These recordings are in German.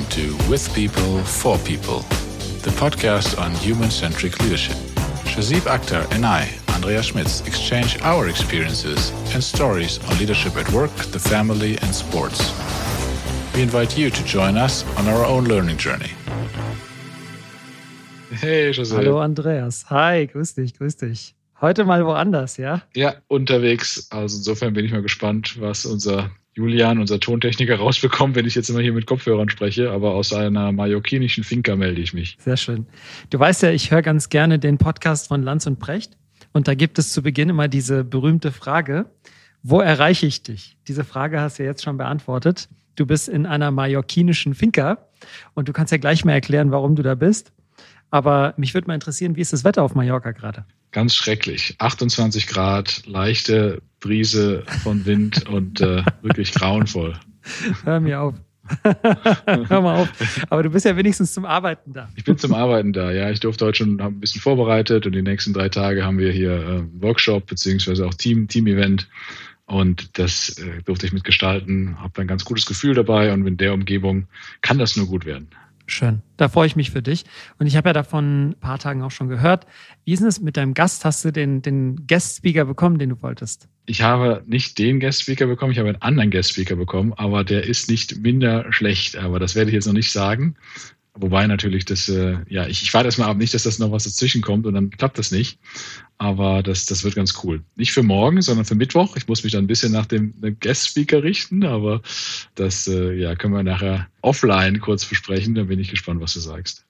welcome to With People, For People, the podcast on human centric leadership. Shazib Akhtar and I, Andrea Schmitz, exchange our experiences and stories on leadership at work, the family, and sports. We invite you to join us on our own learning journey. Hey, José. Hallo Andreas. Hi, grüß dich, grüß dich. Heute mal woanders, ja? Ja, unterwegs. Also insofern bin ich mal gespannt, was unser Julian, unser Tontechniker, rausbekommt, wenn ich jetzt immer hier mit Kopfhörern spreche. Aber aus einer mallorquinischen Finca melde ich mich. Sehr schön. Du weißt ja, ich höre ganz gerne den Podcast von Lanz und Precht. Und da gibt es zu Beginn immer diese berühmte Frage, wo erreiche ich dich? Diese Frage hast du ja jetzt schon beantwortet. Du bist in einer mallorquinischen Finca und du kannst ja gleich mal erklären, warum du da bist. Aber mich würde mal interessieren, wie ist das Wetter auf Mallorca gerade? Ganz schrecklich. 28 Grad, leichte Brise von Wind und äh, wirklich grauenvoll. Hör mir auf. Hör mal auf. Aber du bist ja wenigstens zum Arbeiten da. Ich bin zum Arbeiten da, ja. Ich durfte heute schon ein bisschen vorbereitet und die nächsten drei Tage haben wir hier äh, Workshop beziehungsweise auch Team, Team-Event. Und das äh, durfte ich mitgestalten, habe ein ganz gutes Gefühl dabei und in der Umgebung kann das nur gut werden. Schön. Da freue ich mich für dich. Und ich habe ja davon ein paar Tagen auch schon gehört. Wie ist es mit deinem Gast? Hast du den, den Guest-Speaker bekommen, den du wolltest? Ich habe nicht den Guest-Speaker bekommen, ich habe einen anderen Guest-Speaker bekommen, aber der ist nicht minder schlecht. Aber das werde ich jetzt noch nicht sagen. Wobei natürlich das, äh, ja, ich, ich warte erstmal ab, nicht, dass das noch was dazwischen kommt und dann klappt das nicht. Aber das, das wird ganz cool. Nicht für morgen, sondern für Mittwoch. Ich muss mich dann ein bisschen nach dem, Guest-Speaker richten, aber das äh, ja, können wir nachher offline kurz besprechen. Da bin ich gespannt, was du sagst.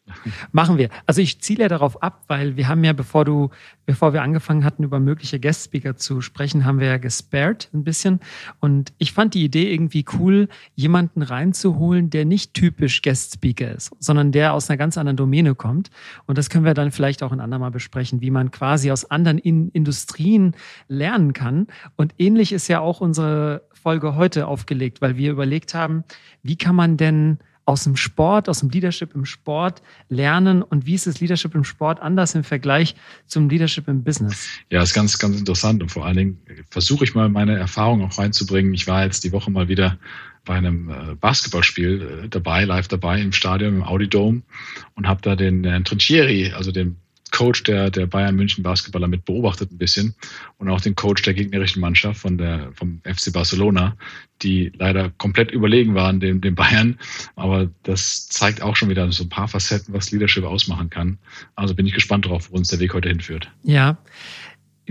Machen wir. Also ich ziele ja darauf ab, weil wir haben ja, bevor du, bevor wir angefangen hatten, über mögliche Guest-Speaker zu sprechen, haben wir ja gespared ein bisschen. Und ich fand die Idee irgendwie cool, jemanden reinzuholen, der nicht typisch Guest-Speaker ist, sondern der aus einer ganz anderen Domäne kommt. Und das können wir dann vielleicht auch ein andermal besprechen, wie man quasi aus anderen in Industrien lernen kann. Und ähnlich ist ja auch unsere Folge heute aufgelegt, weil wir überlegt haben, wie kann man denn aus dem Sport, aus dem Leadership im Sport lernen und wie ist das Leadership im Sport anders im Vergleich zum Leadership im Business? Ja, ist ganz, ganz interessant und vor allen Dingen versuche ich mal meine Erfahrung auch reinzubringen. Ich war jetzt die Woche mal wieder bei einem äh, Basketballspiel äh, dabei, live dabei im Stadion, im Audi Dome und habe da den äh, Trinchieri, also den Coach der, der Bayern München Basketballer mit beobachtet ein bisschen und auch den Coach der gegnerischen Mannschaft von der, vom FC Barcelona, die leider komplett überlegen waren dem, dem Bayern. Aber das zeigt auch schon wieder so ein paar Facetten, was Leadership ausmachen kann. Also bin ich gespannt drauf, wo uns der Weg heute hinführt. Ja,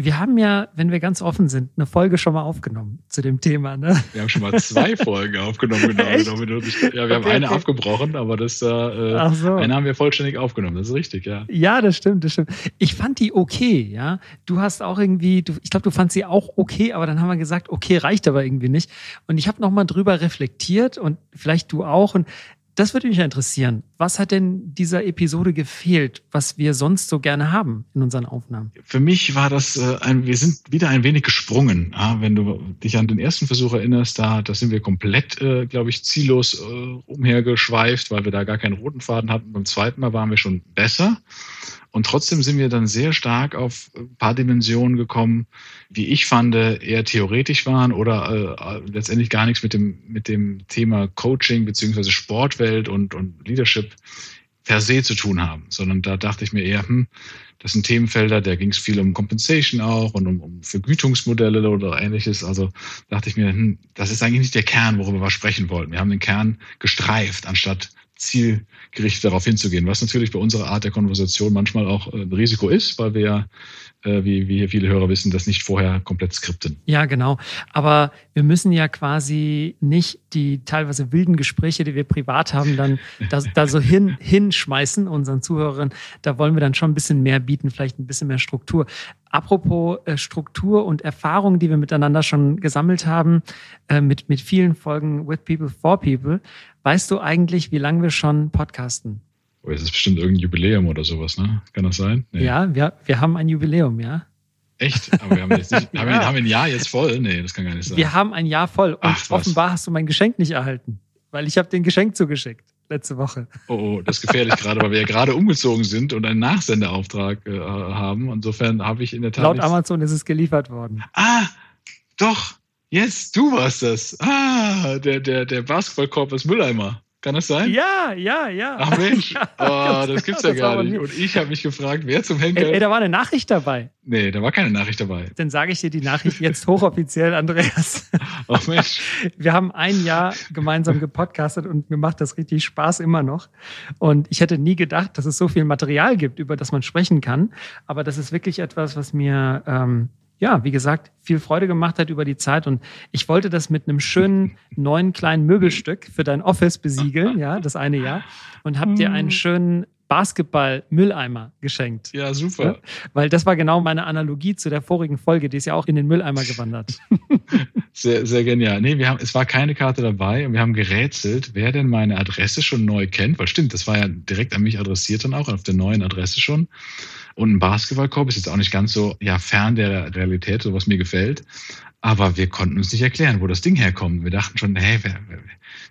wir haben ja, wenn wir ganz offen sind, eine Folge schon mal aufgenommen zu dem Thema. Ne? Wir haben schon mal zwei Folgen aufgenommen, genau. Echt? Ja, wir okay, haben eine okay. abgebrochen, aber das äh, so. eine haben wir vollständig aufgenommen. Das ist richtig, ja. Ja, das stimmt, das stimmt. Ich fand die okay, ja. Du hast auch irgendwie, du, ich glaube, du fandst sie auch okay, aber dann haben wir gesagt, okay, reicht aber irgendwie nicht. Und ich habe nochmal drüber reflektiert und vielleicht du auch. Und das würde mich interessieren. Was hat denn dieser Episode gefehlt, was wir sonst so gerne haben in unseren Aufnahmen? Für mich war das äh, ein, wir sind wieder ein wenig gesprungen. Ja, wenn du dich an den ersten Versuch erinnerst, da, da sind wir komplett, äh, glaube ich, ziellos äh, umhergeschweift, weil wir da gar keinen roten Faden hatten. Beim zweiten Mal waren wir schon besser. Und trotzdem sind wir dann sehr stark auf ein paar Dimensionen gekommen, wie ich fand, eher theoretisch waren oder äh, letztendlich gar nichts mit dem, mit dem Thema Coaching beziehungsweise Sportwelt und, und Leadership per se zu tun haben, sondern da dachte ich mir eher, hm, das sind Themenfelder, da ging es viel um Compensation auch und um, um Vergütungsmodelle oder ähnliches. Also dachte ich mir, hm, das ist eigentlich nicht der Kern, worüber wir sprechen wollten. Wir haben den Kern gestreift, anstatt zielgerichtet darauf hinzugehen, was natürlich bei unserer Art der Konversation manchmal auch äh, ein Risiko ist, weil wir ja, äh, wie, wie viele Hörer wissen, das nicht vorher komplett skripten. Ja, genau. Aber wir müssen ja quasi nicht die teilweise wilden Gespräche, die wir privat haben, dann da, da so hin, hinschmeißen, unseren Zuhörern. Da wollen wir dann schon ein bisschen mehr bieten, vielleicht ein bisschen mehr Struktur. Apropos äh, Struktur und Erfahrung, die wir miteinander schon gesammelt haben, mit, mit vielen Folgen With People for People, weißt du eigentlich, wie lange wir schon podcasten? Oh, es ist bestimmt irgendein Jubiläum oder sowas, ne? Kann das sein? Nee. Ja, wir, wir haben ein Jubiläum, ja. Echt? Aber wir haben, jetzt nicht, ja. haben, wir, haben ein Jahr jetzt voll? Nee, das kann gar nicht sein. Wir haben ein Jahr voll und Ach, offenbar hast du mein Geschenk nicht erhalten, weil ich habe den Geschenk zugeschickt letzte Woche. Oh, oh das ist gefährlich gerade, weil wir ja gerade umgezogen sind und einen Nachsendeauftrag äh, haben. Insofern habe ich in der Tat. Laut Amazon ist es geliefert worden. Ah, doch. Yes, du warst das. Ah, der, der, der Basketballkorb ist Mülleimer. Kann das sein? Ja, ja, ja. Ach Mensch, Ja, oh, das gibt's ja das gar nicht. Und ich habe mich gefragt, wer zum Henker. Ey, ey, da war eine Nachricht dabei. nee, da war keine Nachricht dabei. Dann sage ich dir die Nachricht jetzt hochoffiziell, Andreas. Ach Mensch. Wir haben ein Jahr gemeinsam gepodcastet und mir macht das richtig Spaß immer noch. Und ich hätte nie gedacht, dass es so viel Material gibt, über das man sprechen kann. Aber das ist wirklich etwas, was mir, ähm, ja, wie gesagt, viel Freude gemacht hat über die Zeit. Und ich wollte das mit einem schönen neuen kleinen Möbelstück für dein Office besiegeln, ja, das eine Jahr. Und hab dir einen schönen Basketball-Mülleimer geschenkt. Ja, super. Weil das war genau meine Analogie zu der vorigen Folge, die ist ja auch in den Mülleimer gewandert. Sehr, sehr genial. Nee, wir haben, es war keine Karte dabei und wir haben gerätselt, wer denn meine Adresse schon neu kennt, weil stimmt, das war ja direkt an mich adressiert dann auch, auf der neuen Adresse schon. Und ein Basketballkorb ist jetzt auch nicht ganz so ja, fern der Realität, so was mir gefällt. Aber wir konnten uns nicht erklären, wo das Ding herkommt. Wir dachten schon, hey, wer, wer,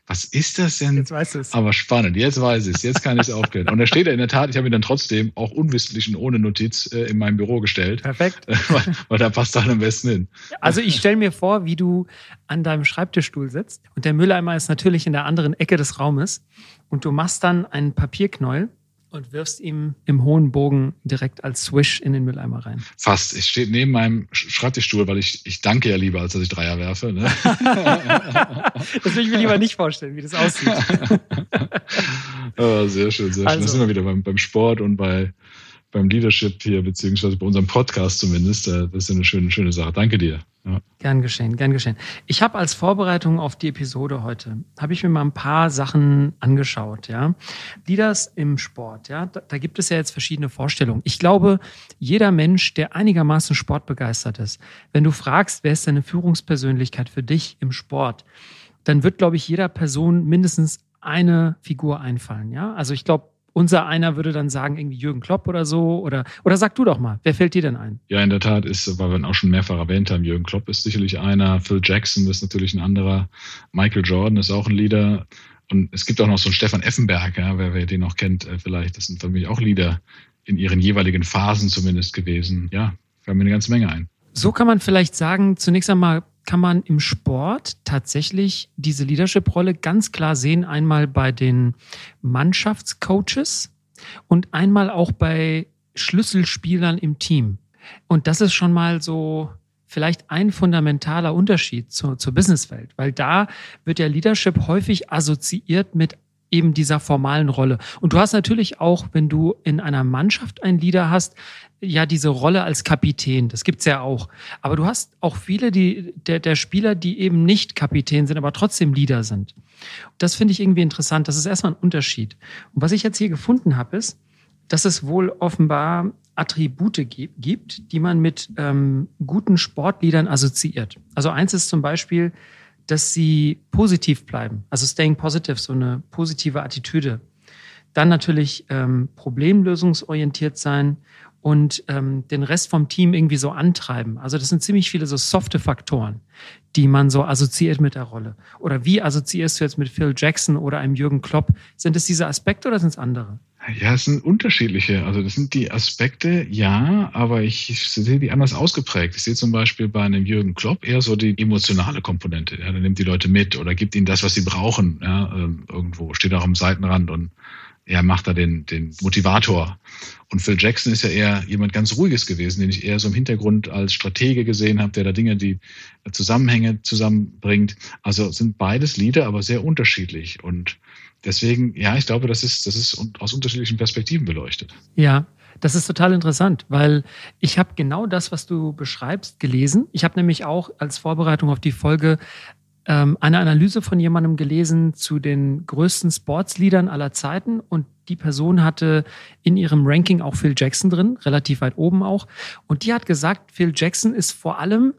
was ist das denn? Jetzt weißt du es. Aber spannend, jetzt weiß ich es, jetzt kann ich es aufklären. Und da steht er in der Tat, ich habe ihn dann trotzdem auch unwissentlich und ohne Notiz äh, in meinem Büro gestellt, Perfekt. weil, weil da passt dann am besten hin. Also ich stelle mir vor, wie du an deinem Schreibtischstuhl sitzt und der Mülleimer ist natürlich in der anderen Ecke des Raumes und du machst dann einen Papierknäuel und wirfst ihm im hohen Bogen direkt als Swish in den Mülleimer rein. Fast. Es steht neben meinem Sch- Schreibtischstuhl, weil ich, ich danke ja lieber, als dass ich Dreier werfe. Ne? Das will ich mir lieber nicht vorstellen, wie das aussieht. oh, sehr schön, sehr schön. Also. Das sind wir wieder beim, beim Sport und bei, beim Leadership hier, beziehungsweise bei unserem Podcast zumindest. Äh, Das ist eine schöne, schöne Sache. Danke dir. Ja. Gern geschehen, gern geschehen. Ich habe als Vorbereitung auf die Episode heute, habe ich mir mal ein paar Sachen angeschaut, ja. Leaders im Sport, ja, da, da gibt es ja jetzt verschiedene Vorstellungen. Ich glaube, jeder Mensch, der einigermaßen sportbegeistert ist, wenn du fragst, wer ist deine Führungspersönlichkeit für dich im Sport, dann wird, glaube ich, jeder Person mindestens eine Figur einfallen, ja. Also ich glaube, unser einer würde dann sagen, irgendwie Jürgen Klopp oder so, oder, oder sag du doch mal, wer fällt dir denn ein? ja, in der Tat ist, weil wir ihn auch schon mehrfach erwähnt haben, Jürgen Klopp ist sicherlich einer, Phil Jackson ist natürlich ein anderer, Michael Jordan ist auch ein Leader. Und es gibt auch noch so einen Stefan Effenberg, ja, wer, wer den noch kennt, äh, vielleicht. Das sind für mich auch Leader in ihren jeweiligen Phasen zumindest gewesen. Ja, fallen mir eine ganze Menge ein. So kann man vielleicht sagen, zunächst einmal kann man im Sport tatsächlich diese Leadership-Rolle ganz klar sehen, einmal bei den Mannschaftscoaches und einmal auch bei Schlüsselspielern im Team. Und das ist schon mal so vielleicht ein fundamentaler Unterschied zur, zur Businesswelt, weil da wird ja Leadership häufig assoziiert mit eben dieser formalen Rolle. Und du hast natürlich auch, wenn du in einer Mannschaft einen Leader hast, ja diese Rolle als Kapitän. Das gibt's ja auch. Aber du hast auch viele die, der, der Spieler, die eben nicht Kapitän sind, aber trotzdem Leader sind. Das finde ich irgendwie interessant. Das ist erstmal ein Unterschied. Und was ich jetzt hier gefunden habe, ist, dass es wohl offenbar Attribute gi- gibt, die man mit ähm, guten Sportliedern assoziiert. Also eins ist zum Beispiel, dass sie positiv bleiben, also staying positive, so eine positive Attitüde. Dann natürlich ähm, problemlösungsorientiert sein und ähm, den Rest vom Team irgendwie so antreiben. Also das sind ziemlich viele so softe Faktoren, die man so assoziiert mit der Rolle. Oder wie assoziierst du jetzt mit Phil Jackson oder einem Jürgen Klopp? Sind es diese Aspekte oder sind es andere? Ja, es sind unterschiedliche. Also das sind die Aspekte, ja, aber ich sehe die anders ausgeprägt. Ich sehe zum Beispiel bei einem Jürgen Klopp eher so die emotionale Komponente. Ja, der nimmt die Leute mit oder gibt ihnen das, was sie brauchen. Ja, ähm, irgendwo steht auch am Seitenrand und er macht da den, den Motivator. Und Phil Jackson ist ja eher jemand ganz Ruhiges gewesen, den ich eher so im Hintergrund als Stratege gesehen habe, der da Dinge, die Zusammenhänge zusammenbringt. Also sind beides Lieder, aber sehr unterschiedlich. Und deswegen, ja, ich glaube, das ist, das ist aus unterschiedlichen Perspektiven beleuchtet. Ja, das ist total interessant, weil ich habe genau das, was du beschreibst, gelesen. Ich habe nämlich auch als Vorbereitung auf die Folge ähm, eine Analyse von jemandem gelesen zu den größten Sportsleadern aller Zeiten und die Person hatte in ihrem Ranking auch Phil Jackson drin, relativ weit oben auch. Und die hat gesagt, Phil Jackson ist vor allem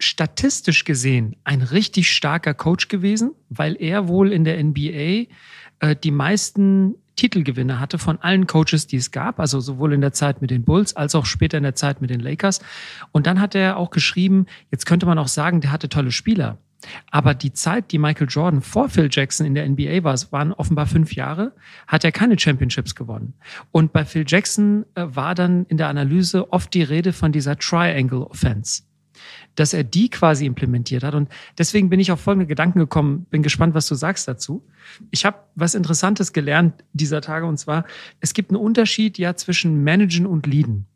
statistisch gesehen ein richtig starker Coach gewesen, weil er wohl in der NBA äh, die meisten Titelgewinne hatte von allen Coaches, die es gab, also sowohl in der Zeit mit den Bulls als auch später in der Zeit mit den Lakers. Und dann hat er auch geschrieben, jetzt könnte man auch sagen, der hatte tolle Spieler. Aber die Zeit, die Michael Jordan vor Phil Jackson in der NBA war, es waren offenbar fünf Jahre, hat er keine Championships gewonnen. Und bei Phil Jackson äh, war dann in der Analyse oft die Rede von dieser Triangle Offense. dass er die quasi implementiert hat. Und deswegen bin ich auf folgende Gedanken gekommen, bin gespannt, was du sagst dazu. Ich habe was Interessantes gelernt dieser Tage und zwar, es gibt einen Unterschied ja zwischen Managen und Leaden.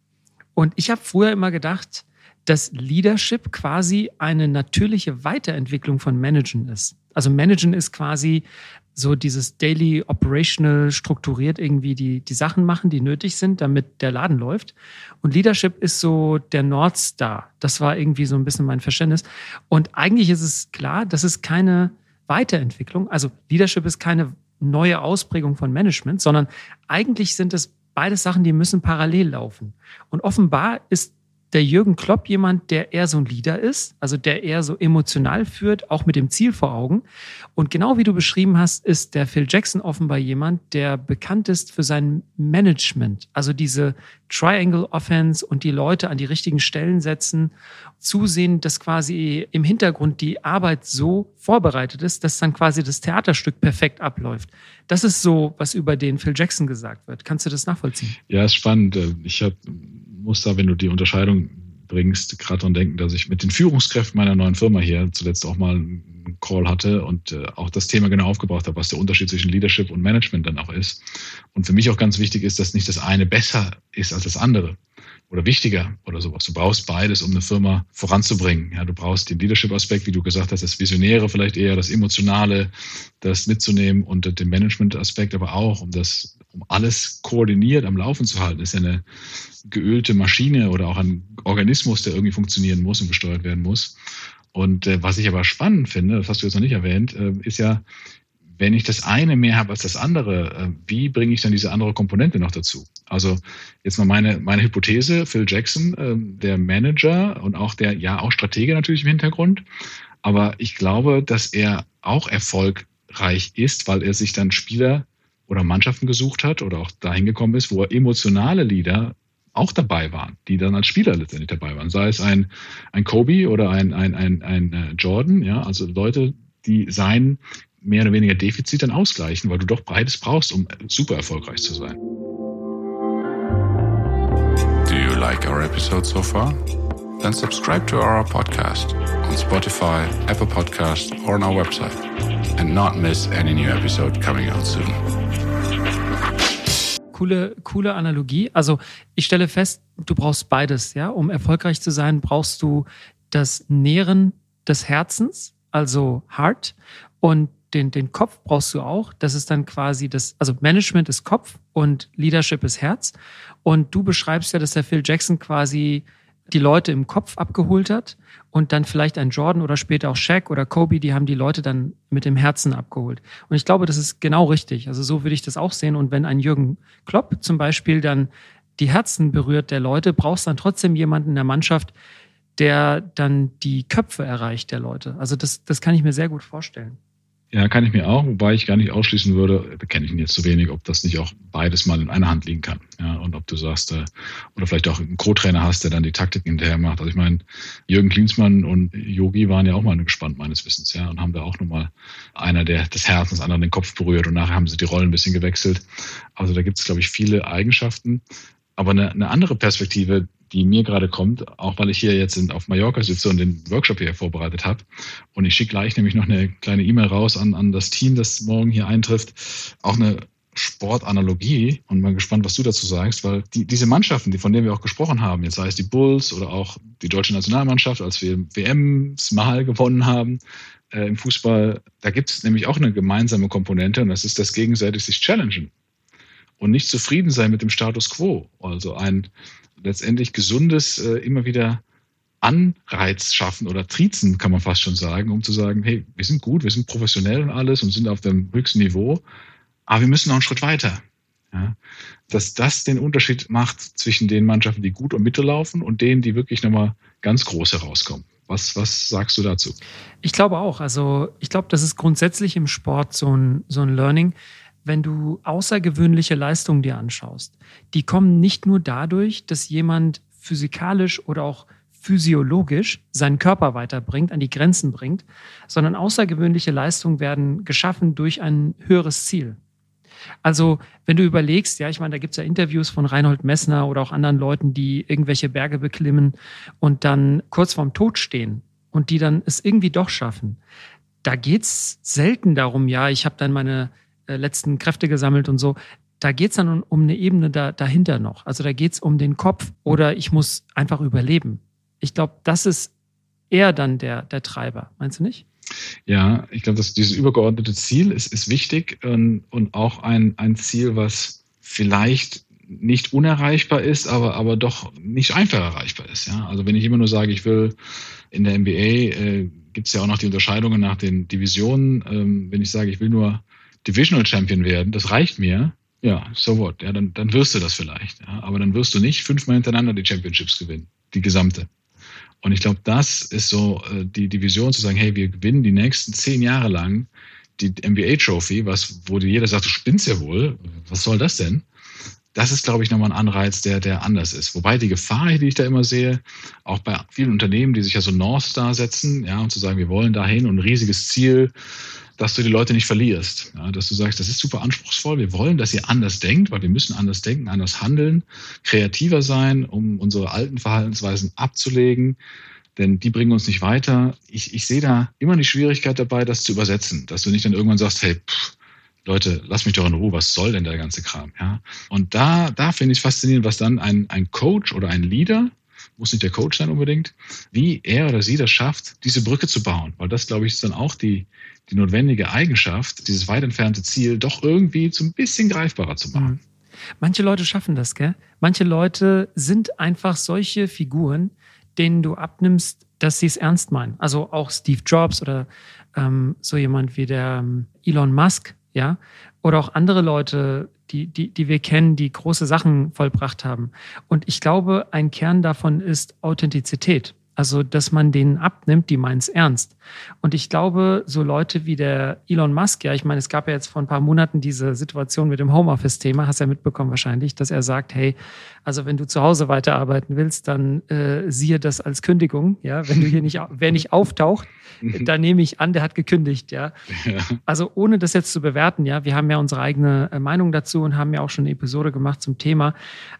Und ich habe früher immer gedacht, dass Leadership quasi eine natürliche Weiterentwicklung von Managen ist. Also Managen ist quasi so dieses Daily Operational strukturiert irgendwie die, die Sachen machen, die nötig sind, damit der Laden läuft. Und Leadership ist so der North Star. Das war irgendwie so ein bisschen mein Verständnis. Und eigentlich ist es klar, das ist keine Weiterentwicklung. Also Leadership ist keine neue Ausprägung von Management, sondern eigentlich sind es beides Sachen, die müssen parallel laufen. Und offenbar ist der Jürgen Klopp jemand, der eher so ein Leader ist, also der eher so emotional führt, auch mit dem Ziel vor Augen. Und genau wie du beschrieben hast, ist der Phil Jackson offenbar jemand, der bekannt ist für sein Management, also diese Triangle Offense und die Leute an die richtigen Stellen setzen, zusehen, dass quasi im Hintergrund die Arbeit so vorbereitet ist, dass dann quasi das Theaterstück perfekt abläuft. Das ist so, was über den Phil Jackson gesagt wird. Kannst du das nachvollziehen? Ja, ist spannend. Ich habe muss da, wenn du die Unterscheidung bringst, gerade daran denken, dass ich mit den Führungskräften meiner neuen Firma hier zuletzt auch mal einen Call hatte und äh, auch das Thema genau aufgebracht habe, was der Unterschied zwischen Leadership und Management dann auch ist. Und für mich auch ganz wichtig ist, dass nicht das eine besser ist als das andere oder wichtiger oder sowas. Du brauchst beides, um eine Firma voranzubringen. Ja, du brauchst den Leadership-Aspekt, wie du gesagt hast, das Visionäre vielleicht eher, das Emotionale, das mitzunehmen und den Management-Aspekt aber auch, um das, um alles koordiniert am Laufen zu halten. Ist ja eine geölte Maschine oder auch ein Organismus, der irgendwie funktionieren muss und gesteuert werden muss. Und äh, was ich aber spannend finde, das hast du jetzt noch nicht erwähnt, äh, ist ja, wenn ich das eine mehr habe als das andere, äh, wie bringe ich dann diese andere Komponente noch dazu? Also jetzt mal meine, meine Hypothese, Phil Jackson, äh, der Manager und auch der, ja, auch Stratege natürlich im Hintergrund. Aber ich glaube, dass er auch erfolgreich ist, weil er sich dann Spieler oder Mannschaften gesucht hat oder auch dahin gekommen ist, wo er emotionale Leader auch dabei waren, die dann als Spieler letztendlich dabei waren. Sei es ein, ein Kobe oder ein, ein, ein, ein äh, Jordan, ja, also Leute, die sein mehr oder weniger Defizit dann ausgleichen, weil du doch beides brauchst, um super erfolgreich zu sein. Do you like our episode so far? Then subscribe to our podcast on Spotify, Apple Podcast, or on our website, and not miss any new episode coming out soon coole, coole Analogie. Also ich stelle fest, du brauchst beides, ja. Um erfolgreich zu sein, brauchst du das Nähren des Herzens, also Heart, und den, den Kopf brauchst du auch. Das ist dann quasi das, also Management ist Kopf und Leadership ist Herz. Und du beschreibst ja, dass der Phil Jackson quasi die Leute im Kopf abgeholt hat und dann vielleicht ein Jordan oder später auch Shaq oder Kobe, die haben die Leute dann mit dem Herzen abgeholt. Und ich glaube, das ist genau richtig. Also so würde ich das auch sehen. Und wenn ein Jürgen Klopp zum Beispiel dann die Herzen berührt der Leute, brauchst dann trotzdem jemanden in der Mannschaft, der dann die Köpfe erreicht der Leute. Also das, das kann ich mir sehr gut vorstellen. Ja, kann ich mir auch, wobei ich gar nicht ausschließen würde, kenne ich ihn jetzt zu wenig, ob das nicht auch beides mal in einer Hand liegen kann. Ja, und ob du sagst, äh, oder vielleicht auch einen Co-Trainer hast, der dann die Taktik hinterher macht. Also ich meine, Jürgen Klinsmann und Yogi waren ja auch mal gespannt meines Wissens, ja, und haben da auch nochmal einer, der des Herzens, einer den Kopf berührt und nachher haben sie die Rollen ein bisschen gewechselt. Also da gibt es, glaube ich, viele Eigenschaften. Aber eine, eine andere Perspektive, die mir gerade kommt, auch weil ich hier jetzt in, auf Mallorca sitze und den Workshop hier vorbereitet habe. Und ich schicke gleich nämlich noch eine kleine E-Mail raus an, an das Team, das morgen hier eintrifft. Auch eine Sportanalogie und mal gespannt, was du dazu sagst, weil die, diese Mannschaften, die, von denen wir auch gesprochen haben, jetzt sei es die Bulls oder auch die deutsche Nationalmannschaft, als wir WMs mal gewonnen haben äh, im Fußball, da gibt es nämlich auch eine gemeinsame Komponente und das ist das gegenseitig sich challengen und nicht zufrieden sein mit dem Status quo. Also ein, letztendlich gesundes äh, immer wieder Anreiz schaffen oder Trizen, kann man fast schon sagen, um zu sagen, hey, wir sind gut, wir sind professionell und alles und sind auf dem höchsten Niveau, aber wir müssen noch einen Schritt weiter. Ja? Dass das den Unterschied macht zwischen den Mannschaften, die gut und mittel laufen und denen, die wirklich nochmal ganz groß herauskommen. Was, was sagst du dazu? Ich glaube auch. Also ich glaube, das ist grundsätzlich im Sport so ein, so ein Learning wenn du außergewöhnliche Leistungen dir anschaust, die kommen nicht nur dadurch, dass jemand physikalisch oder auch physiologisch seinen Körper weiterbringt, an die Grenzen bringt, sondern außergewöhnliche Leistungen werden geschaffen durch ein höheres Ziel. Also, wenn du überlegst, ja, ich meine, da gibt es ja Interviews von Reinhold Messner oder auch anderen Leuten, die irgendwelche Berge beklimmen und dann kurz vorm Tod stehen und die dann es irgendwie doch schaffen. Da geht es selten darum, ja, ich habe dann meine letzten Kräfte gesammelt und so. Da geht es dann um, eine Ebene da, dahinter noch. Also da geht es um den Kopf oder ich muss einfach überleben. Ich glaube, das ist eher dann der, der Treiber. Meinst du nicht? Ja, ich glaube, dass dieses übergeordnete Ziel ist, ist wichtig und, und auch ein, ein Ziel, was vielleicht nicht unerreichbar ist, aber, aber doch nicht einfach erreichbar ist. Ja? Also wenn ich immer nur sage, ich will in der NBA, äh, gibt es ja auch noch die Unterscheidungen nach den Divisionen. Ähm, wenn ich sage, ich will nur Divisional Champion werden, das reicht mir. Ja, so what. Ja, dann, dann wirst du das vielleicht. Ja? Aber dann wirst du nicht fünfmal hintereinander die Championships gewinnen, die gesamte. Und ich glaube, das ist so äh, die, die Vision zu sagen, hey, wir gewinnen die nächsten zehn Jahre lang die NBA Trophy, was, wo jeder sagt, du spinnst ja wohl, was soll das denn? Das ist, glaube ich, nochmal ein Anreiz, der, der anders ist. Wobei die Gefahr, die ich da immer sehe, auch bei vielen Unternehmen, die sich ja so North Star setzen, ja, und zu sagen, wir wollen dahin und ein riesiges Ziel, dass du die Leute nicht verlierst. Ja, dass du sagst, das ist super anspruchsvoll, wir wollen, dass ihr anders denkt, weil wir müssen anders denken, anders handeln, kreativer sein, um unsere alten Verhaltensweisen abzulegen, denn die bringen uns nicht weiter. Ich, ich sehe da immer die Schwierigkeit dabei, das zu übersetzen, dass du nicht dann irgendwann sagst, hey, pff, Leute, lass mich doch in Ruhe, was soll denn der ganze Kram? Ja? Und da, da finde ich faszinierend, was dann ein, ein Coach oder ein Leader muss nicht der Coach sein unbedingt, wie er oder sie das schafft, diese Brücke zu bauen. Weil das, glaube ich, ist dann auch die, die notwendige Eigenschaft, dieses weit entfernte Ziel doch irgendwie so ein bisschen greifbarer zu machen. Mhm. Manche Leute schaffen das, gell? Manche Leute sind einfach solche Figuren, denen du abnimmst, dass sie es ernst meinen. Also auch Steve Jobs oder ähm, so jemand wie der ähm, Elon Musk, ja, oder auch andere Leute, die, die, die wir kennen, die große Sachen vollbracht haben. Und ich glaube, ein Kern davon ist Authentizität. Also, dass man denen abnimmt, die meinen es ernst. Und ich glaube, so Leute wie der Elon Musk, ja, ich meine, es gab ja jetzt vor ein paar Monaten diese Situation mit dem Homeoffice-Thema, hast ja mitbekommen wahrscheinlich, dass er sagt, hey, also wenn du zu Hause weiterarbeiten willst, dann äh, siehe das als Kündigung, ja, wenn du hier nicht, wer nicht auftaucht, dann nehme ich an, der hat gekündigt, ja. ja. Also ohne das jetzt zu bewerten, ja, wir haben ja unsere eigene äh, Meinung dazu und haben ja auch schon eine Episode gemacht zum Thema.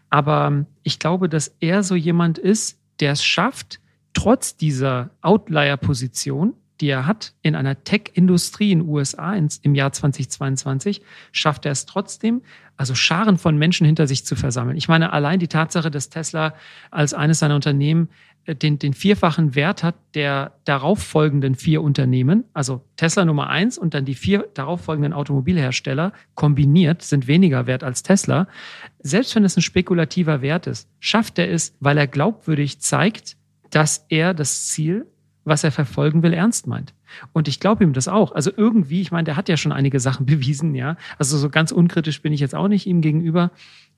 Aber ich glaube, dass er so jemand ist, der es schafft, trotz dieser Outlier-Position, die er hat in einer Tech-Industrie in den USA im Jahr 2022, schafft er es trotzdem, also Scharen von Menschen hinter sich zu versammeln. Ich meine, allein die Tatsache, dass Tesla als eines seiner Unternehmen äh, den, den vierfachen Wert hat der darauffolgenden vier Unternehmen, also Tesla Nummer eins und dann die vier darauffolgenden Automobilhersteller kombiniert sind weniger wert als Tesla. Selbst wenn es ein spekulativer Wert ist, schafft er es, weil er glaubwürdig zeigt, dass er das Ziel, was er verfolgen will, ernst meint. Und ich glaube ihm das auch. Also irgendwie, ich meine, der hat ja schon einige Sachen bewiesen, ja. Also so ganz unkritisch bin ich jetzt auch nicht ihm gegenüber.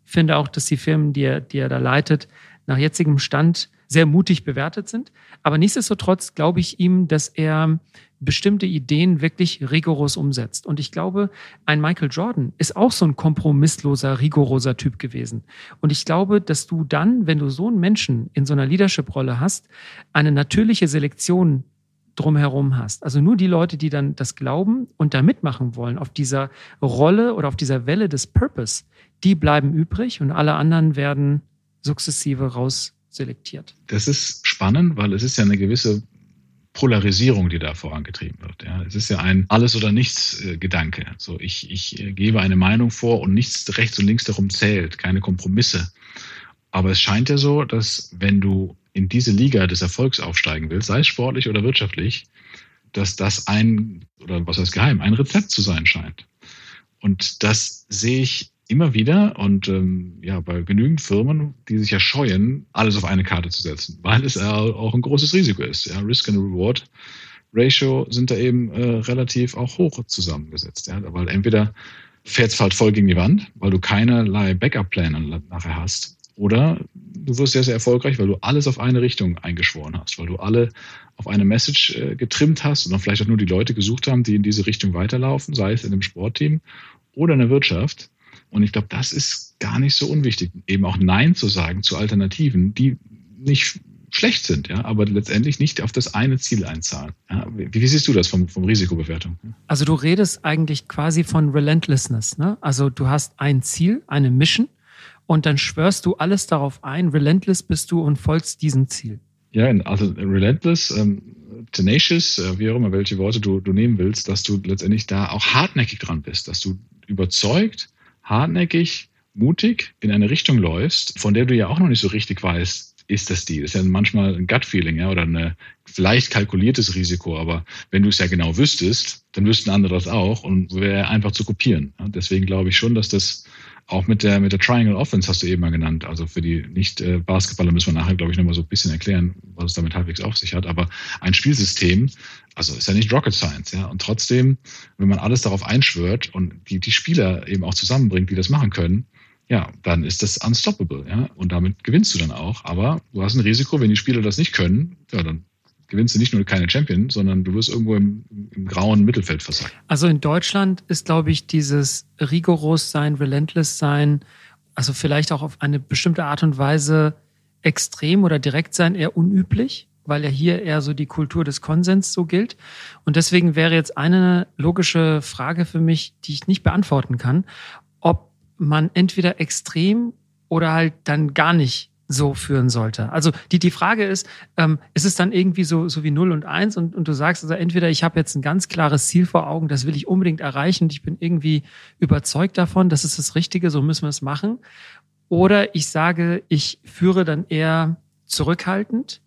Finde auch, dass die Firmen, die er, die er da leitet, nach jetzigem Stand sehr mutig bewertet sind. Aber nichtsdestotrotz glaube ich ihm, dass er bestimmte Ideen wirklich rigoros umsetzt. Und ich glaube, ein Michael Jordan ist auch so ein kompromissloser, rigoroser Typ gewesen. Und ich glaube, dass du dann, wenn du so einen Menschen in so einer Leadership-Rolle hast, eine natürliche Selektion drumherum hast. Also nur die Leute, die dann das glauben und da mitmachen wollen auf dieser Rolle oder auf dieser Welle des Purpose, die bleiben übrig und alle anderen werden sukzessive rausselektiert. Das ist spannend, weil es ist ja eine gewisse Polarisierung, die da vorangetrieben wird. Ja, es ist ja ein Alles- oder Nichts-Gedanke. So, ich, ich äh, gebe eine Meinung vor und nichts rechts und links darum zählt, keine Kompromisse. Aber es scheint ja so, dass wenn du in diese Liga des Erfolgs aufsteigen willst, sei es sportlich oder wirtschaftlich, dass das ein, oder was heißt geheim, ein Rezept zu sein scheint. Und das sehe ich immer wieder und ähm, ja, bei genügend Firmen, die sich ja scheuen, alles auf eine Karte zu setzen, weil es auch ein großes Risiko ist. Ja, Risk and Reward Ratio sind da eben äh, relativ auch hoch zusammengesetzt. Ja, weil entweder fährt es halt voll gegen die Wand, weil du keinerlei Backup-Pläne nachher hast, oder du wirst sehr, sehr erfolgreich, weil du alles auf eine Richtung eingeschworen hast, weil du alle auf eine Message äh, getrimmt hast und dann vielleicht auch nur die Leute gesucht haben, die in diese Richtung weiterlaufen, sei es in einem Sportteam oder in der Wirtschaft. Und ich glaube, das ist gar nicht so unwichtig, eben auch Nein zu sagen zu Alternativen, die nicht schlecht sind, ja, aber letztendlich nicht auf das eine Ziel einzahlen. Ja. Wie, wie, siehst du das vom, vom Risikobewertung? Also du redest eigentlich quasi von Relentlessness. Ne? Also du hast ein Ziel, eine Mission und dann schwörst du alles darauf ein, relentless bist du und folgst diesem Ziel. Ja, also relentless, ähm, tenacious, äh, wie auch immer, welche Worte du, du nehmen willst, dass du letztendlich da auch hartnäckig dran bist, dass du überzeugt, hartnäckig, mutig in eine Richtung läufst, von der du ja auch noch nicht so richtig weißt, ist das die? Das ist ja manchmal ein Gut-Feeling, ja, oder ein vielleicht kalkuliertes Risiko, aber wenn du es ja genau wüsstest, dann wüssten andere das auch und wäre einfach zu kopieren. Deswegen glaube ich schon, dass das auch mit der, mit der Triangle Offense hast du eben mal genannt. Also für die Nicht-Basketballer müssen wir nachher, glaube ich, nochmal so ein bisschen erklären, was es damit halbwegs auf sich hat. Aber ein Spielsystem, also ist ja nicht Rocket Science, ja. Und trotzdem, wenn man alles darauf einschwört und die, die Spieler eben auch zusammenbringt, die das machen können, ja, dann ist das unstoppable, ja. Und damit gewinnst du dann auch. Aber du hast ein Risiko, wenn die Spieler das nicht können, ja, dann gewinnst du nicht nur keine Champion, sondern du wirst irgendwo im, im grauen Mittelfeld versagen. Also in Deutschland ist, glaube ich, dieses rigoros sein, relentless sein, also vielleicht auch auf eine bestimmte Art und Weise extrem oder direkt sein eher unüblich, weil ja hier eher so die Kultur des Konsens so gilt. Und deswegen wäre jetzt eine logische Frage für mich, die ich nicht beantworten kann, ob man entweder extrem oder halt dann gar nicht so führen sollte. Also die, die Frage ist, ähm, ist es dann irgendwie so, so wie 0 und 1 und, und du sagst also entweder ich habe jetzt ein ganz klares Ziel vor Augen, das will ich unbedingt erreichen und ich bin irgendwie überzeugt davon, das ist das Richtige, so müssen wir es machen. Oder ich sage, ich führe dann eher zurückhaltend,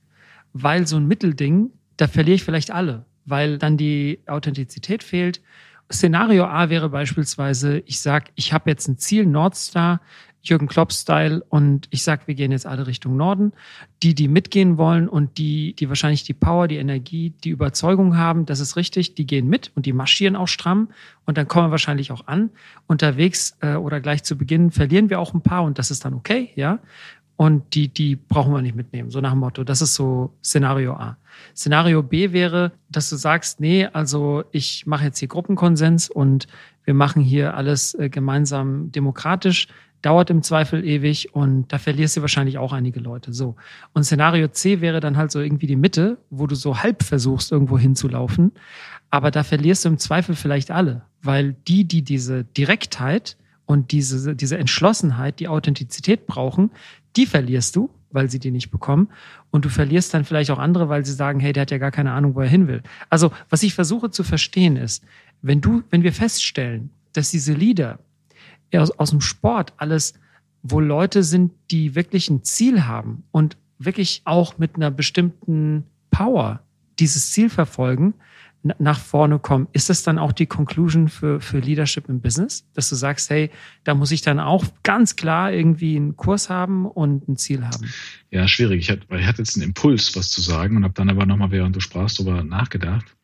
weil so ein Mittelding, da verliere ich vielleicht alle, weil dann die Authentizität fehlt. Szenario A wäre beispielsweise, ich sage, ich habe jetzt ein Ziel, Nordstar, Jürgen Klopp-Style und ich sag, wir gehen jetzt alle Richtung Norden. Die, die mitgehen wollen und die, die wahrscheinlich die Power, die Energie, die Überzeugung haben, das ist richtig, die gehen mit und die marschieren auch stramm und dann kommen wir wahrscheinlich auch an. Unterwegs äh, oder gleich zu Beginn verlieren wir auch ein paar und das ist dann okay, ja. Und die, die brauchen wir nicht mitnehmen, so nach dem Motto. Das ist so Szenario A. Szenario B wäre, dass du sagst, nee, also ich mache jetzt hier Gruppenkonsens und wir machen hier alles äh, gemeinsam demokratisch dauert im Zweifel ewig und da verlierst du wahrscheinlich auch einige Leute. So. Und Szenario C wäre dann halt so irgendwie die Mitte, wo du so halb versuchst, irgendwo hinzulaufen. Aber da verlierst du im Zweifel vielleicht alle, weil die, die diese Direktheit und diese, diese Entschlossenheit, die Authentizität brauchen, die verlierst du, weil sie die nicht bekommen. Und du verlierst dann vielleicht auch andere, weil sie sagen, hey, der hat ja gar keine Ahnung, wo er hin will. Also, was ich versuche zu verstehen ist, wenn du, wenn wir feststellen, dass diese Leader aus, aus dem Sport alles, wo Leute sind, die wirklich ein Ziel haben und wirklich auch mit einer bestimmten Power dieses Ziel verfolgen, nach vorne kommen. Ist das dann auch die Conclusion für, für Leadership im Business? Dass du sagst, hey, da muss ich dann auch ganz klar irgendwie einen Kurs haben und ein Ziel haben? Ja, schwierig. Ich hatte, ich hatte jetzt einen Impuls, was zu sagen und habe dann aber nochmal, während du sprachst, darüber nachgedacht.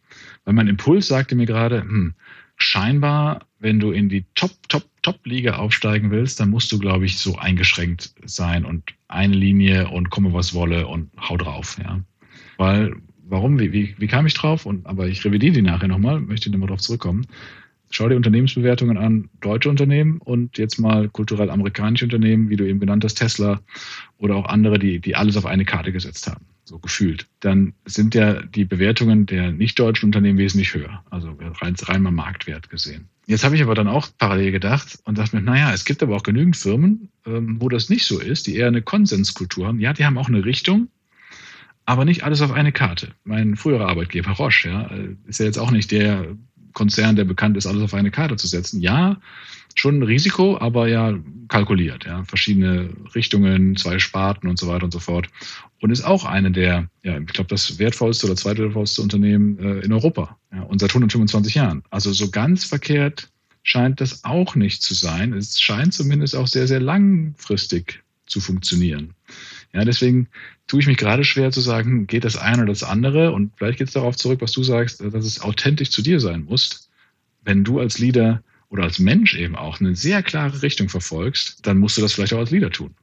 Weil mein Impuls sagte mir gerade, hm, scheinbar, wenn du in die Top, Top, Top-Liga aufsteigen willst, dann musst du, glaube ich, so eingeschränkt sein und eine Linie und komme was wolle und hau drauf, ja. Weil, warum, wie, wie, wie kam ich drauf? Und, aber ich revidiere die nachher nochmal, möchte nochmal drauf zurückkommen. Schau dir Unternehmensbewertungen an, deutsche Unternehmen und jetzt mal kulturell amerikanische Unternehmen, wie du eben genannt hast, Tesla oder auch andere, die, die alles auf eine Karte gesetzt haben so gefühlt, dann sind ja die Bewertungen der nicht-deutschen Unternehmen wesentlich höher. Also rein, rein mal Marktwert gesehen. Jetzt habe ich aber dann auch parallel gedacht und dachte mir, naja, es gibt aber auch genügend Firmen, ähm, wo das nicht so ist, die eher eine Konsenskultur haben. Ja, die haben auch eine Richtung, aber nicht alles auf eine Karte. Mein früherer Arbeitgeber Roche, ja, ist ja jetzt auch nicht der Konzern, der bekannt ist, alles auf eine Karte zu setzen. Ja, schon ein Risiko, aber ja kalkuliert, ja, verschiedene Richtungen, zwei Sparten und so weiter und so fort. Und ist auch eine der, ja, ich glaube, das wertvollste oder zweitwertvollste Unternehmen äh, in Europa. Ja, und seit 125 Jahren. Also so ganz verkehrt scheint das auch nicht zu sein. Es scheint zumindest auch sehr, sehr langfristig zu funktionieren. Ja, deswegen tue ich mich gerade schwer zu sagen, geht das eine oder das andere? Und vielleicht geht es darauf zurück, was du sagst, dass es authentisch zu dir sein muss. Wenn du als Leader oder als Mensch eben auch eine sehr klare Richtung verfolgst, dann musst du das vielleicht auch als Leader tun.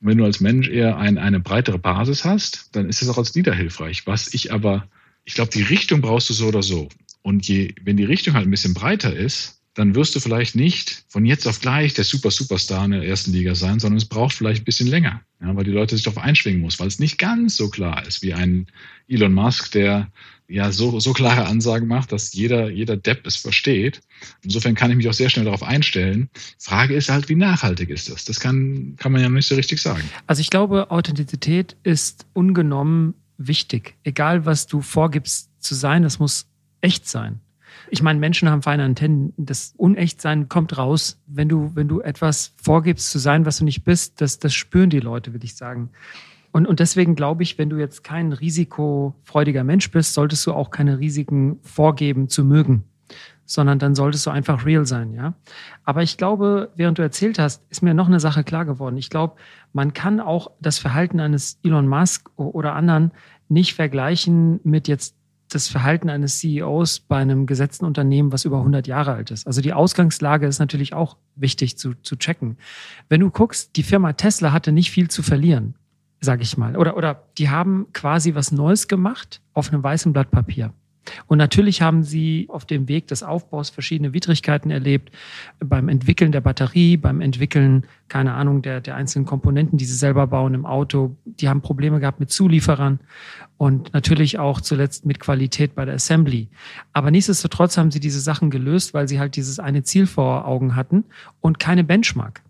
Und wenn du als Mensch eher ein, eine breitere Basis hast, dann ist es auch als Leader hilfreich. Was ich aber, ich glaube, die Richtung brauchst du so oder so. Und je, wenn die Richtung halt ein bisschen breiter ist, dann wirst du vielleicht nicht von jetzt auf gleich der Super Superstar in der ersten Liga sein, sondern es braucht vielleicht ein bisschen länger, ja, weil die Leute sich darauf einschwingen muss, weil es nicht ganz so klar ist wie ein Elon Musk, der ja so, so klare Ansagen macht, dass jeder, jeder Depp es versteht. Insofern kann ich mich auch sehr schnell darauf einstellen. Frage ist halt, wie nachhaltig ist das? Das kann, kann man ja nicht so richtig sagen. Also ich glaube, Authentizität ist ungenommen wichtig. Egal, was du vorgibst zu sein, das muss echt sein. Ich meine, Menschen haben feine Antennen. Das Unechtsein kommt raus, wenn du, wenn du etwas vorgibst zu sein, was du nicht bist. Das, das spüren die Leute, würde ich sagen. Und, und deswegen glaube ich, wenn du jetzt kein risikofreudiger Mensch bist, solltest du auch keine Risiken vorgeben zu mögen, sondern dann solltest du einfach real sein, ja. Aber ich glaube, während du erzählt hast, ist mir noch eine Sache klar geworden. Ich glaube, man kann auch das Verhalten eines Elon Musk oder anderen nicht vergleichen mit jetzt das Verhalten eines CEOs bei einem gesetzten Unternehmen, was über 100 Jahre alt ist. Also die Ausgangslage ist natürlich auch wichtig zu, zu checken. Wenn du guckst, die Firma Tesla hatte nicht viel zu verlieren sage ich mal. Oder, oder die haben quasi was Neues gemacht auf einem weißen Blatt Papier. Und natürlich haben sie auf dem Weg des Aufbaus verschiedene Widrigkeiten erlebt, beim Entwickeln der Batterie, beim Entwickeln, keine Ahnung, der, der einzelnen Komponenten, die sie selber bauen im Auto. Die haben Probleme gehabt mit Zulieferern und natürlich auch zuletzt mit Qualität bei der Assembly. Aber nichtsdestotrotz haben sie diese Sachen gelöst, weil sie halt dieses eine Ziel vor Augen hatten und keine Benchmark.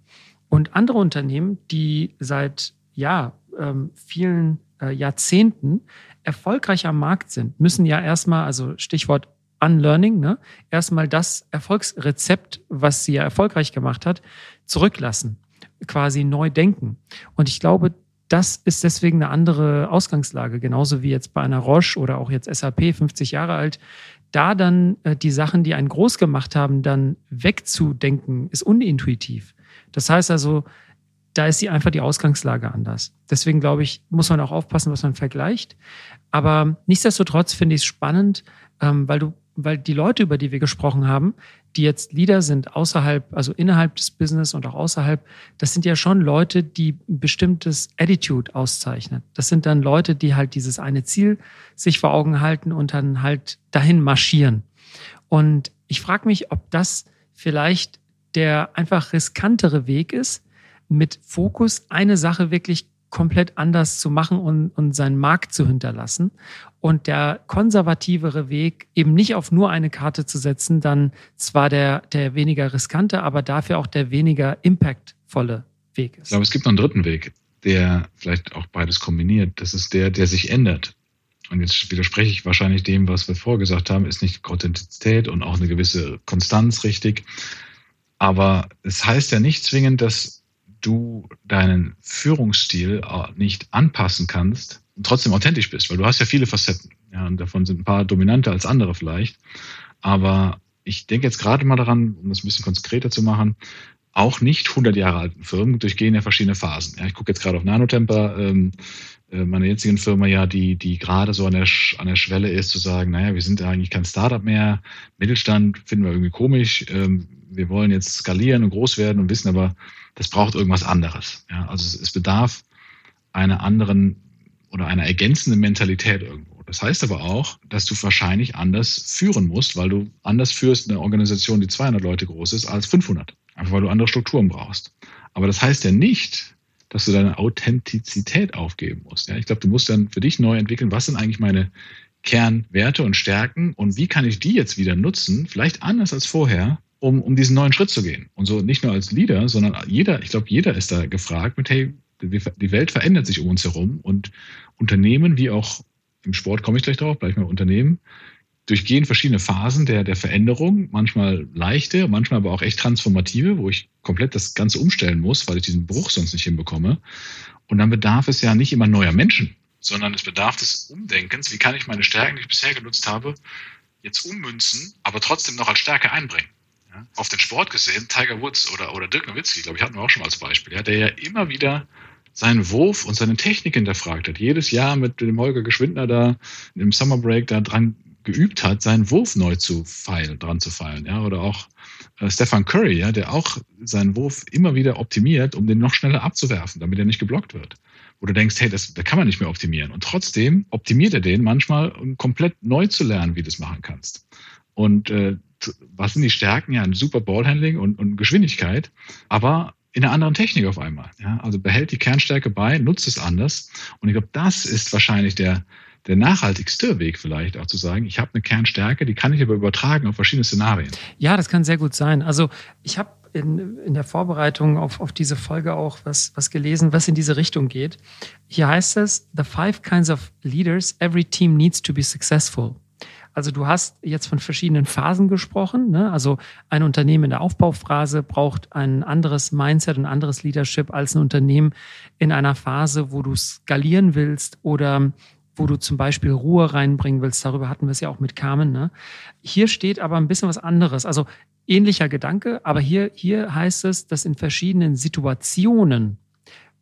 Und andere Unternehmen, die seit ja, ähm, vielen äh, Jahrzehnten erfolgreich am Markt sind, müssen ja erstmal, also Stichwort Unlearning, ne, erstmal das Erfolgsrezept, was sie ja erfolgreich gemacht hat, zurücklassen, quasi neu denken. Und ich glaube, das ist deswegen eine andere Ausgangslage, genauso wie jetzt bei einer Roche oder auch jetzt SAP, 50 Jahre alt. Da dann äh, die Sachen, die einen groß gemacht haben, dann wegzudenken, ist unintuitiv. Das heißt also, da ist sie einfach die Ausgangslage anders. Deswegen glaube ich, muss man auch aufpassen, was man vergleicht. Aber nichtsdestotrotz finde ich es spannend, ähm, weil du, weil die Leute, über die wir gesprochen haben, die jetzt Leader sind außerhalb, also innerhalb des Business und auch außerhalb, das sind ja schon Leute, die ein bestimmtes Attitude auszeichnen. Das sind dann Leute, die halt dieses eine Ziel sich vor Augen halten und dann halt dahin marschieren. Und ich frage mich, ob das vielleicht der einfach riskantere Weg ist, mit Fokus eine Sache wirklich komplett anders zu machen und, und seinen Markt zu hinterlassen. Und der konservativere Weg, eben nicht auf nur eine Karte zu setzen, dann zwar der, der weniger riskante, aber dafür auch der weniger impactvolle Weg ist. Ich glaube, es gibt noch einen dritten Weg, der vielleicht auch beides kombiniert. Das ist der, der sich ändert. Und jetzt widerspreche ich wahrscheinlich dem, was wir vorgesagt haben, ist nicht Authentizität und auch eine gewisse Konstanz richtig. Aber es heißt ja nicht zwingend, dass du deinen Führungsstil äh, nicht anpassen kannst und trotzdem authentisch bist, weil du hast ja viele Facetten. Ja, und davon sind ein paar dominanter als andere vielleicht. Aber ich denke jetzt gerade mal daran, um das ein bisschen konkreter zu machen, auch nicht 100 Jahre alten Firmen durchgehen ja verschiedene Phasen. Ja, ich gucke jetzt gerade auf Nanotemper, ähm, äh, meiner jetzigen Firma ja, die, die gerade so an der, an der Schwelle ist, zu sagen, naja, wir sind eigentlich kein Startup mehr, Mittelstand finden wir irgendwie komisch, ähm, wir wollen jetzt skalieren und groß werden und wissen aber, das braucht irgendwas anderes. Ja, also es, bedarf einer anderen oder einer ergänzenden Mentalität irgendwo. Das heißt aber auch, dass du wahrscheinlich anders führen musst, weil du anders führst eine Organisation, die 200 Leute groß ist, als 500. Einfach weil du andere Strukturen brauchst. Aber das heißt ja nicht, dass du deine Authentizität aufgeben musst. Ja, ich glaube, du musst dann für dich neu entwickeln, was sind eigentlich meine Kernwerte und Stärken und wie kann ich die jetzt wieder nutzen, vielleicht anders als vorher, um, um diesen neuen Schritt zu gehen. Und so nicht nur als Leader, sondern jeder, ich glaube, jeder ist da gefragt mit, hey, die Welt verändert sich um uns herum und Unternehmen, wie auch im Sport komme ich gleich drauf, gleich mal Unternehmen, durchgehen verschiedene Phasen der, der Veränderung, manchmal leichte, manchmal aber auch echt transformative, wo ich komplett das Ganze umstellen muss, weil ich diesen Bruch sonst nicht hinbekomme. Und dann bedarf es ja nicht immer neuer Menschen, sondern es bedarf des Umdenkens. Wie kann ich meine Stärken, die ich bisher genutzt habe, jetzt ummünzen, aber trotzdem noch als Stärke einbringen? Auf den Sport gesehen, Tiger Woods oder, oder Dirk Nowitzki, glaube ich, hatten wir auch schon mal als Beispiel, ja, der ja immer wieder seinen Wurf und seine Technik hinterfragt hat. Jedes Jahr mit dem Holger Geschwindner da im Summer Break da dran geübt hat, seinen Wurf neu zu feilen, dran zu feilen. Ja? Oder auch äh, Stefan Curry, ja, der auch seinen Wurf immer wieder optimiert, um den noch schneller abzuwerfen, damit er nicht geblockt wird. Wo du denkst, hey, das, da kann man nicht mehr optimieren. Und trotzdem optimiert er den manchmal, um komplett neu zu lernen, wie du das machen kannst. Und äh, was sind die Stärken? Ja, ein super Ballhandling und, und Geschwindigkeit, aber in einer anderen Technik auf einmal. Ja, also behält die Kernstärke bei, nutzt es anders. Und ich glaube, das ist wahrscheinlich der, der nachhaltigste Weg vielleicht auch zu sagen, ich habe eine Kernstärke, die kann ich aber übertragen auf verschiedene Szenarien. Ja, das kann sehr gut sein. Also ich habe in, in der Vorbereitung auf, auf diese Folge auch was, was gelesen, was in diese Richtung geht. Hier heißt es, the five kinds of leaders every team needs to be successful. Also du hast jetzt von verschiedenen Phasen gesprochen. Ne? Also ein Unternehmen in der Aufbauphase braucht ein anderes Mindset, ein anderes Leadership als ein Unternehmen in einer Phase, wo du skalieren willst oder wo du zum Beispiel Ruhe reinbringen willst. Darüber hatten wir es ja auch mit Carmen. Ne? Hier steht aber ein bisschen was anderes. Also ähnlicher Gedanke, aber hier, hier heißt es, dass in verschiedenen Situationen,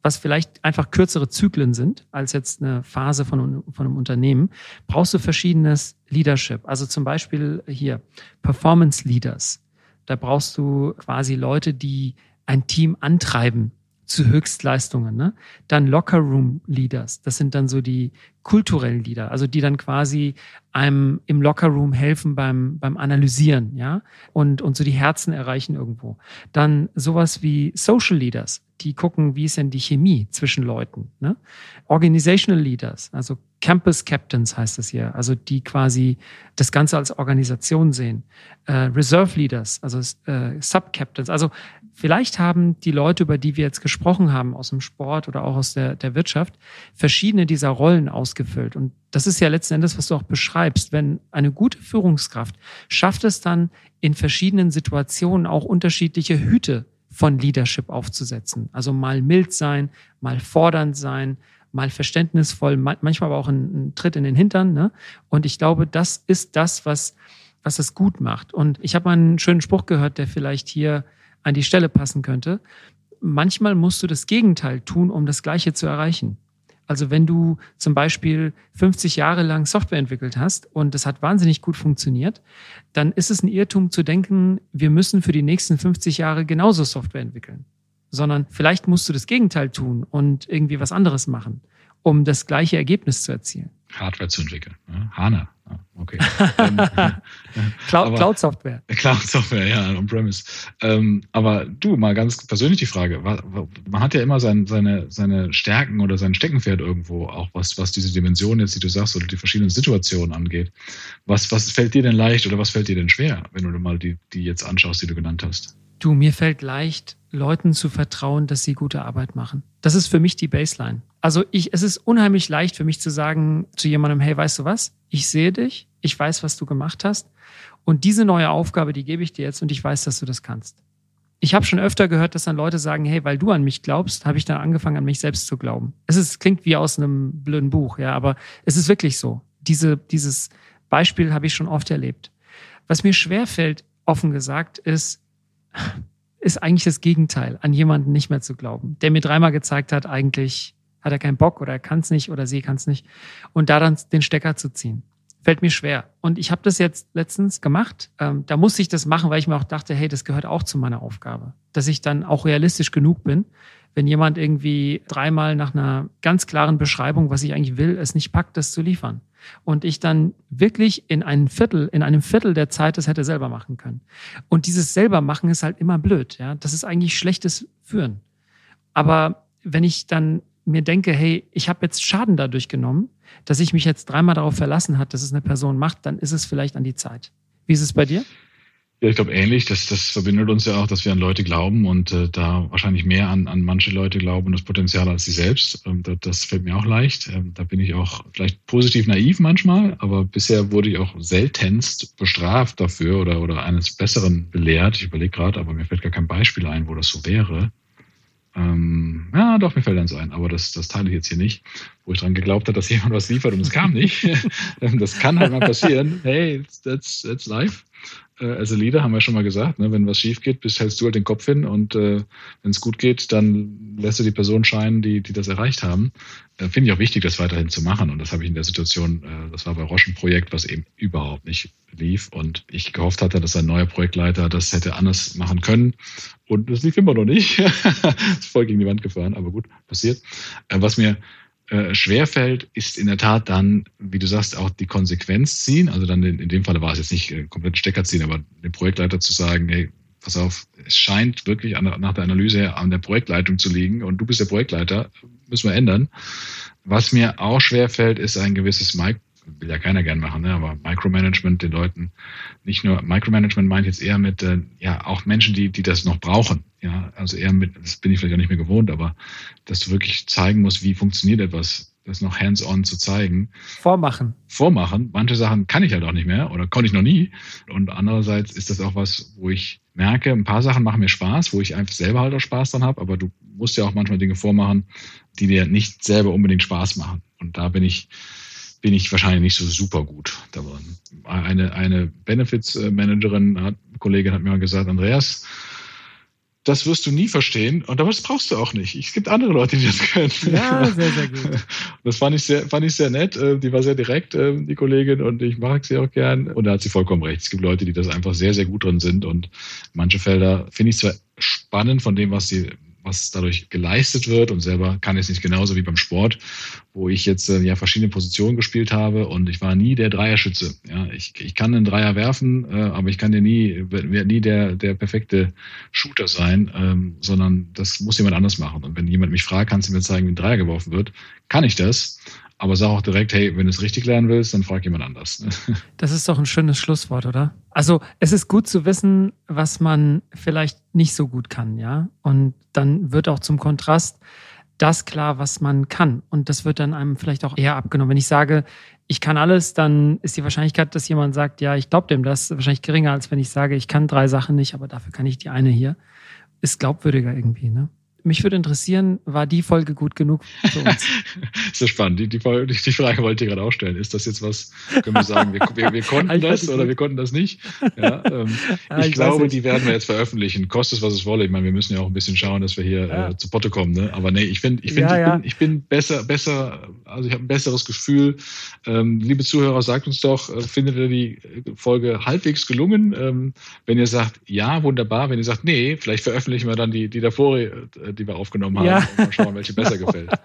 was vielleicht einfach kürzere Zyklen sind als jetzt eine Phase von, von einem Unternehmen, brauchst du verschiedenes Leadership. Also zum Beispiel hier Performance Leaders. Da brauchst du quasi Leute, die ein Team antreiben zu Höchstleistungen. Ne? Dann Locker Room Leaders, das sind dann so die kulturellen Leader, also die dann quasi einem im Locker Room helfen beim, beim Analysieren, ja, und, und so die Herzen erreichen irgendwo. Dann sowas wie Social Leaders, die gucken, wie ist denn die Chemie zwischen Leuten. Ne? Organizational Leaders, also Campus Captains heißt es hier, also die quasi das Ganze als Organisation sehen. Äh, Reserve Leaders, also äh, Sub-Captains. Also vielleicht haben die Leute, über die wir jetzt gesprochen haben, aus dem Sport oder auch aus der, der Wirtschaft, verschiedene dieser Rollen ausgefüllt. Und das ist ja letzten Endes, was du auch beschreibst. Wenn eine gute Führungskraft schafft es dann, in verschiedenen Situationen auch unterschiedliche Hüte von Leadership aufzusetzen. Also mal mild sein, mal fordernd sein, mal verständnisvoll, manchmal aber auch ein, Tritt in den Hintern. Ne? Und ich glaube, das ist das, was, was es gut macht. Und ich habe mal einen schönen Spruch gehört, der vielleicht hier an die Stelle passen könnte. Manchmal musst du das Gegenteil tun, um das Gleiche zu erreichen. Also wenn du zum Beispiel 50 Jahre lang Software entwickelt hast und es hat wahnsinnig gut funktioniert, dann ist es ein Irrtum zu denken, wir müssen für die nächsten 50 Jahre genauso Software entwickeln. Sondern vielleicht musst du das Gegenteil tun und irgendwie was anderes machen, um das gleiche Ergebnis zu erzielen. Hardware zu entwickeln. Ne? HANA. Okay. Cloud, Cloud, Software. Cloud Software, ja, on-premise. Ähm, aber du, mal ganz persönlich die Frage. Man hat ja immer sein, seine, seine Stärken oder sein Steckenpferd irgendwo, auch was, was diese Dimension jetzt, die du sagst, oder die verschiedenen Situationen angeht. Was, was fällt dir denn leicht oder was fällt dir denn schwer, wenn du mal die, die jetzt anschaust, die du genannt hast? Du, mir fällt leicht, Leuten zu vertrauen, dass sie gute Arbeit machen. Das ist für mich die Baseline. Also ich, es ist unheimlich leicht für mich zu sagen zu jemandem, hey, weißt du was? Ich sehe dich, ich weiß, was du gemacht hast und diese neue Aufgabe, die gebe ich dir jetzt und ich weiß, dass du das kannst. Ich habe schon öfter gehört, dass dann Leute sagen, hey, weil du an mich glaubst, habe ich dann angefangen, an mich selbst zu glauben. Es ist, klingt wie aus einem blöden Buch, ja, aber es ist wirklich so. Diese, dieses Beispiel habe ich schon oft erlebt. Was mir schwerfällt, offen gesagt, ist, ist eigentlich das Gegenteil, an jemanden nicht mehr zu glauben, der mir dreimal gezeigt hat, eigentlich hat er keinen Bock oder er kann es nicht oder sie kann es nicht. Und da dann den Stecker zu ziehen, fällt mir schwer. Und ich habe das jetzt letztens gemacht. Ähm, da musste ich das machen, weil ich mir auch dachte, hey, das gehört auch zu meiner Aufgabe. Dass ich dann auch realistisch genug bin, wenn jemand irgendwie dreimal nach einer ganz klaren Beschreibung, was ich eigentlich will, es nicht packt, das zu liefern und ich dann wirklich in einem Viertel, in einem Viertel der Zeit das hätte selber machen können. Und dieses selber machen ist halt immer blöd, ja. Das ist eigentlich schlechtes Führen. Aber wenn ich dann mir denke, hey, ich habe jetzt Schaden dadurch genommen, dass ich mich jetzt dreimal darauf verlassen hat, dass es eine Person macht, dann ist es vielleicht an die Zeit. Wie ist es bei dir? Ja, ich glaube ähnlich. Das, das verbindet uns ja auch, dass wir an Leute glauben und äh, da wahrscheinlich mehr an, an manche Leute glauben und das Potenzial als sie selbst. Ähm, das, das fällt mir auch leicht. Ähm, da bin ich auch vielleicht positiv naiv manchmal, aber bisher wurde ich auch seltenst bestraft dafür oder, oder eines Besseren belehrt. Ich überlege gerade, aber mir fällt gar kein Beispiel ein, wo das so wäre. Ähm, ja, doch, mir fällt eins ein, aber das, das teile ich jetzt hier nicht, wo ich dran geglaubt habe, dass jemand was liefert und es kam nicht. das kann halt mal passieren. Hey, that's, that's life äh, als Leader, haben wir schon mal gesagt, ne, wenn was schief geht, bist, hältst du halt den Kopf hin und äh, wenn es gut geht, dann lässt du die Person scheinen, die, die das erreicht haben. Äh, Finde ich auch wichtig, das weiterhin zu machen. Und das habe ich in der Situation, äh, das war bei Roche ein Projekt, was eben überhaupt nicht lief. Und ich gehofft hatte, dass ein neuer Projektleiter das hätte anders machen können. Und das lief immer noch nicht. ist voll gegen die Wand gefahren, aber gut, passiert. Äh, was mir äh, schwerfällt, ist in der Tat dann, wie du sagst, auch die Konsequenz ziehen. Also dann in, in dem Fall war es jetzt nicht äh, komplett Stecker ziehen, aber dem Projektleiter zu sagen, hey, pass auf, es scheint wirklich an, nach der Analyse an der Projektleitung zu liegen und du bist der Projektleiter, müssen wir ändern. Was mir auch schwerfällt, ist ein gewisses Mic will ja keiner gern machen, ne? aber Micromanagement den Leuten, nicht nur Micromanagement meint jetzt eher mit, äh, ja, auch Menschen, die, die das noch brauchen. Ja, also eher mit, das bin ich vielleicht auch nicht mehr gewohnt, aber dass du wirklich zeigen musst, wie funktioniert etwas, das noch hands-on zu zeigen. Vormachen. Vormachen. Manche Sachen kann ich halt auch nicht mehr oder konnte ich noch nie. Und andererseits ist das auch was, wo ich merke, ein paar Sachen machen mir Spaß, wo ich einfach selber halt auch Spaß dran habe, aber du musst ja auch manchmal Dinge vormachen, die dir nicht selber unbedingt Spaß machen. Und da bin ich, bin ich wahrscheinlich nicht so super gut darin. Eine, eine Benefits-Managerin, eine Kollegin hat mir mal gesagt, Andreas, das wirst du nie verstehen und aber das brauchst du auch nicht. Es gibt andere Leute, die das können. Ja, sehr, sehr gut. Das fand ich sehr, fand ich sehr nett. Äh, die war sehr direkt, äh, die Kollegin, und ich mag sie auch gern. Und da hat sie vollkommen recht. Es gibt Leute, die das einfach sehr, sehr gut drin sind und manche Felder finde ich zwar spannend von dem, was sie was dadurch geleistet wird und selber kann es nicht genauso wie beim Sport, wo ich jetzt äh, ja verschiedene Positionen gespielt habe und ich war nie der Dreierschütze. Ja, ich, ich kann einen Dreier werfen, äh, aber ich kann dir nie, nie der, der perfekte Shooter sein, ähm, sondern das muss jemand anders machen. Und wenn jemand mich fragt, kannst du mir zeigen, wie ein Dreier geworfen wird, kann ich das. Aber sag auch direkt, hey, wenn du es richtig lernen willst, dann frag jemand anders. Das ist doch ein schönes Schlusswort, oder? Also es ist gut zu wissen, was man vielleicht nicht so gut kann, ja. Und dann wird auch zum Kontrast das klar, was man kann. Und das wird dann einem vielleicht auch eher abgenommen. Wenn ich sage, ich kann alles, dann ist die Wahrscheinlichkeit, dass jemand sagt, ja, ich glaube dem das, wahrscheinlich geringer, als wenn ich sage, ich kann drei Sachen nicht, aber dafür kann ich die eine hier. Ist glaubwürdiger irgendwie, ne? Mich würde interessieren, war die Folge gut genug für uns? Sehr spannend. Die, die, die, Frage wollte ich gerade auch stellen. Ist das jetzt was, können wir sagen, wir, wir, wir konnten das oder wir konnten das nicht? Ja, ähm, ah, ich, ich glaube, die werden wir jetzt veröffentlichen. Kostet es, was es wolle. Ich meine, wir müssen ja auch ein bisschen schauen, dass wir hier ja. äh, zu Potte kommen. Ne? Aber nee, ich finde, ich, find, ja, ich, bin, ich bin besser, besser, also ich habe ein besseres Gefühl. Ähm, liebe Zuhörer, sagt uns doch, äh, findet ihr die Folge halbwegs gelungen? Ähm, wenn ihr sagt, ja, wunderbar. Wenn ihr sagt, nee, vielleicht veröffentlichen wir dann die, die davor äh, die wir aufgenommen haben. Ja. Mal schauen, welche besser gefällt.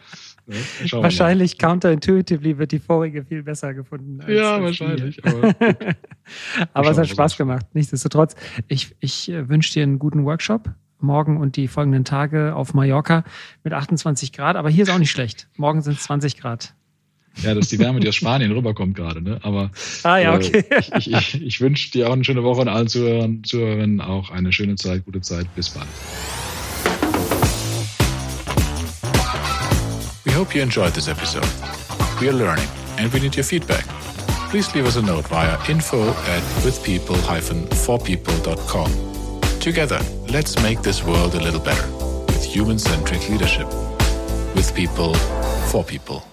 Ja, wahrscheinlich counterintuitively wird die vorige viel besser gefunden. ja, wahrscheinlich. Aber, aber es hat Spaß gemacht. Nichtsdestotrotz, ich, ich äh, wünsche dir einen guten Workshop morgen und die folgenden Tage auf Mallorca mit 28 Grad. Aber hier ist auch nicht schlecht. Morgen sind es 20 Grad. Ja, das ist die Wärme, die aus Spanien rüberkommt gerade. Ne? Aber ah, ja, okay. Äh, ich, ich, ich wünsche dir auch eine schöne Woche und allen Zuhörern, Zuhörern auch eine schöne Zeit, gute Zeit. Bis bald. Hope you enjoyed this episode. We are learning and we need your feedback. Please leave us a note via info at withpeople-forpeople.com. Together, let's make this world a little better with human centric leadership. With people, for people.